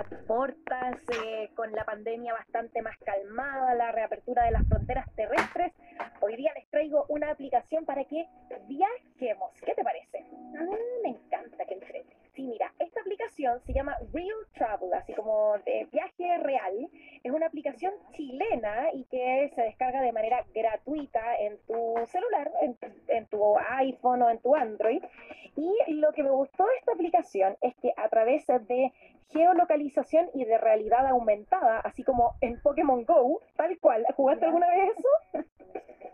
a portas, eh, con la pandemia bastante más calmada, la reapertura de las fronteras terrestres, hoy día les traigo una aplicación para que viajemos. ¿Qué te parece? Ah, me encanta que entrete. Sí, mira, esta aplicación se llama Real Travel, así como de viaje real. Es una aplicación chilena y que se descarga de manera gratuita en tu celular, en, en tu iPhone o en tu Android. Y lo que me gustó de esta aplicación es que a través de geolocalización y de realidad aumentada, así como en Pokémon Go, tal cual. ¿Jugaste alguna vez eso?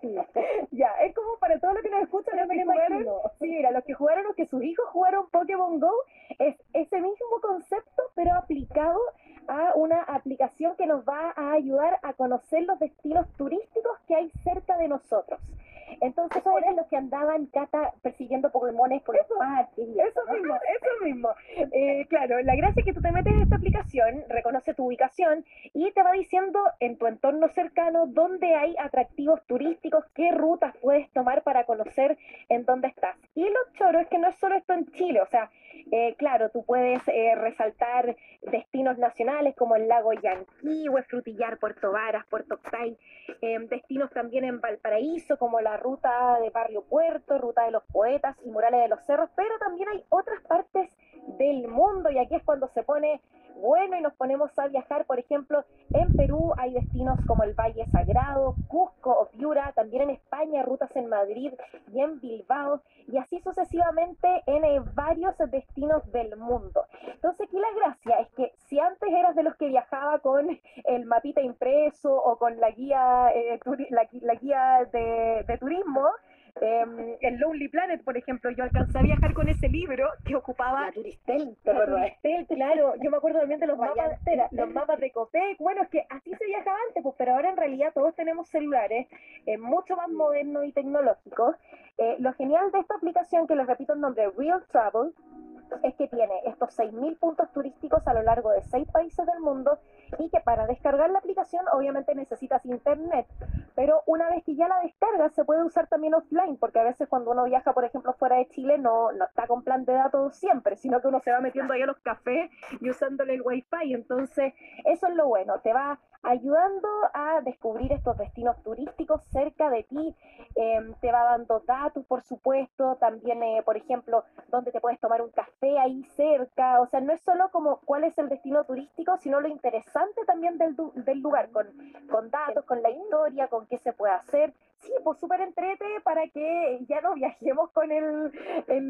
ya, es como para todos los que nos escuchan, los que jugaron, sí, mira, los que jugaron o que sus hijos jugaron Pokémon Go, es ese mismo concepto, pero aplicado a una aplicación que nos va a ayudar a conocer los destinos turísticos que hay cerca de nosotros. Entonces esos eran los que andaban cata persiguiendo Pokémones por eso, Eso mismo, eso mismo. Eh, claro, la gracia es que tú te metes en esta aplicación, reconoce tu ubicación y te va diciendo en tu entorno cercano dónde hay atractivos turísticos, qué rutas puedes tomar para conocer en dónde estás. Y lo choro es que no es solo esto en Chile, o sea, eh, claro, tú puedes eh, resaltar destinos nacionales como el lago Yanquihue, Frutillar, Puerto Varas, Puerto Octay, em, destinos también en Valparaíso como la ruta de Barrio Puerto, ruta de los poetas y murales de los cerros, pero también hay otras partes del mundo y aquí es cuando se pone bueno y nos ponemos a viajar, por ejemplo, en Perú hay destinos como el Valle Sagrado, Cusco o Piura, también en España rutas en Madrid y en Bilbao y así sucesivamente en eh, varios destinos del mundo. Entonces aquí la gracia es que si antes eras de los que viajaba con el mapita impreso o con la guía, eh, la, guía de turismo, eh, en Lonely Planet, por ejemplo, yo alcancé a viajar con ese libro que ocupaba... La Turistel, Turistel, claro. Yo me acuerdo también de los mapas, los mapas de Copec. Bueno, es que así se viajaba antes, pues, pero ahora en realidad todos tenemos celulares eh, mucho más modernos y tecnológicos. Eh, lo genial de esta aplicación, que les repito el nombre, Real Travel, es que tiene estos 6.000 puntos turísticos a lo largo de seis países del mundo y que para descargar la aplicación obviamente necesitas internet, pero una vez que ya la descargas se puede usar también offline, porque a veces cuando uno viaja, por ejemplo, fuera de Chile no, no está con plan de datos siempre, sino que uno se va metiendo ahí a los cafés y usándole el wifi, entonces eso es lo bueno, te va ayudando a descubrir estos destinos turísticos cerca de ti. Em, te va dando datos, por supuesto, también, eh, por ejemplo, dónde te puedes tomar un café ahí cerca. O sea, no es solo como cuál es el destino turístico, sino lo interesante también del, del lugar, con, con datos, con la historia, con qué se puede hacer. Sí, pues súper entrete para que ya no viajemos con el,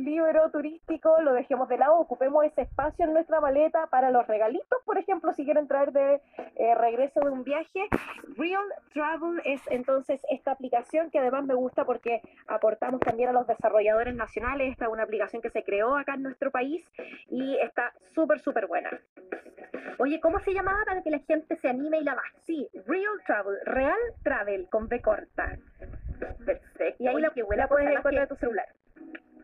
libro turístico, lo dejemos de lado, ocupemos ese espacio en nuestra maleta para los regalitos, por ejemplo, si quieren traer de eh, regreso de un viaje. Real Travel es entonces esta aplicación que además me gusta porque aportamos también a los desarrolladores nacionales. Esta es una aplicación que se creó acá en nuestro país y está súper, súper buena. Oye, ¿cómo se llamaba para que la gente se anime y la baje? Sí, Real Travel, Real Travel con B corta. Perfecto. Y ahí la, que la puedes encontrar en tu celular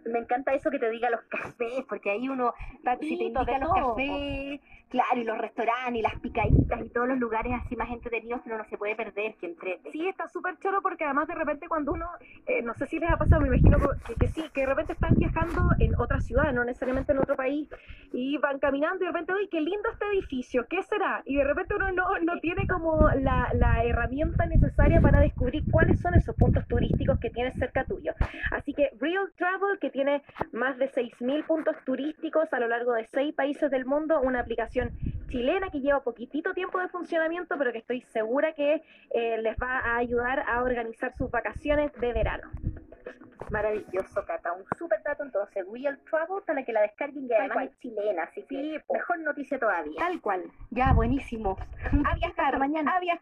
me encanta eso que te diga los cafés, porque ahí uno, si te indica los cafés, claro, y los restaurantes, y las picaditas, y todos los lugares así más entretenidos que uno no se puede perder, que entrete. Sí, está súper choro porque además de repente cuando uno, eh, no sé si les ha pasado, me imagino que, sí, que de repente están viajando en otra ciudad, no necesariamente en otro país, y van caminando y de repente, uy, qué lindo este edificio, ¿qué será? Y de repente uno no, no tiene como la, la herramienta necesaria para descubrir cuáles son esos puntos turísticos que tienes cerca tuyo. Así que Real Travel, que tiene más de 6.000 puntos turísticos a lo largo de seis países del mundo, una aplicación chilena que lleva poquitito tiempo de funcionamiento, pero que estoy segura que eh, les va a ayudar a organizar sus vacaciones de verano. Maravilloso, Cata. Un súper dato entonces. Real Travel para que la descarguen y además es chilena, así que mejor noticia todavía. Tal cual. Ya, buenísimo. A viajar mañana. A viajar.